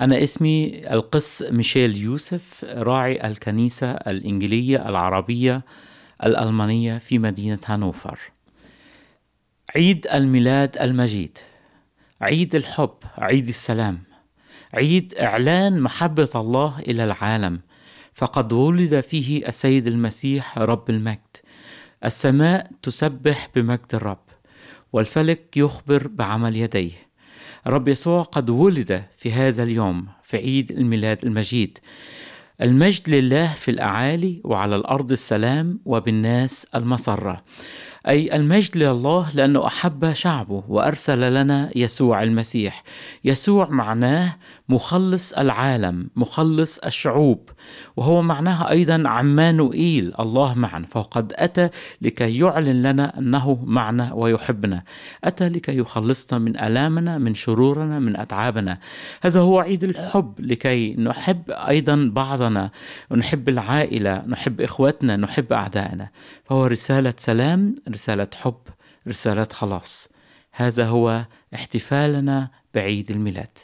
أنا اسمي القس ميشيل يوسف راعي الكنيسة الإنجيلية العربية الألمانية في مدينة هانوفر. عيد الميلاد المجيد عيد الحب عيد السلام عيد إعلان محبة الله إلى العالم. فقد ولد فيه السيد المسيح رب المجد. السماء تسبح بمجد الرب والفلك يخبر بعمل يديه. الرب يسوع قد ولد في هذا اليوم في عيد الميلاد المجيد. المجد لله في الأعالي وعلى الأرض السلام وبالناس المسرة. أي المجد لله لأنه أحب شعبه وأرسل لنا يسوع المسيح. يسوع معناه مخلص العالم مخلص الشعوب وهو معناها أيضا عمانوئيل الله معنا فقد أتى لكي يعلن لنا أنه معنا ويحبنا. أتى لكي يخلصنا من ألامنا من شرورنا من أتعابنا. هذا هو عيد الحب لكي نحب أيضا بعضنا ونحب العائلة نحب إخوتنا نحب أعدائنا. فهو رسالة سلام رسالة حب رسالة خلاص. هذا هو احتفالنا بعيد الميلاد.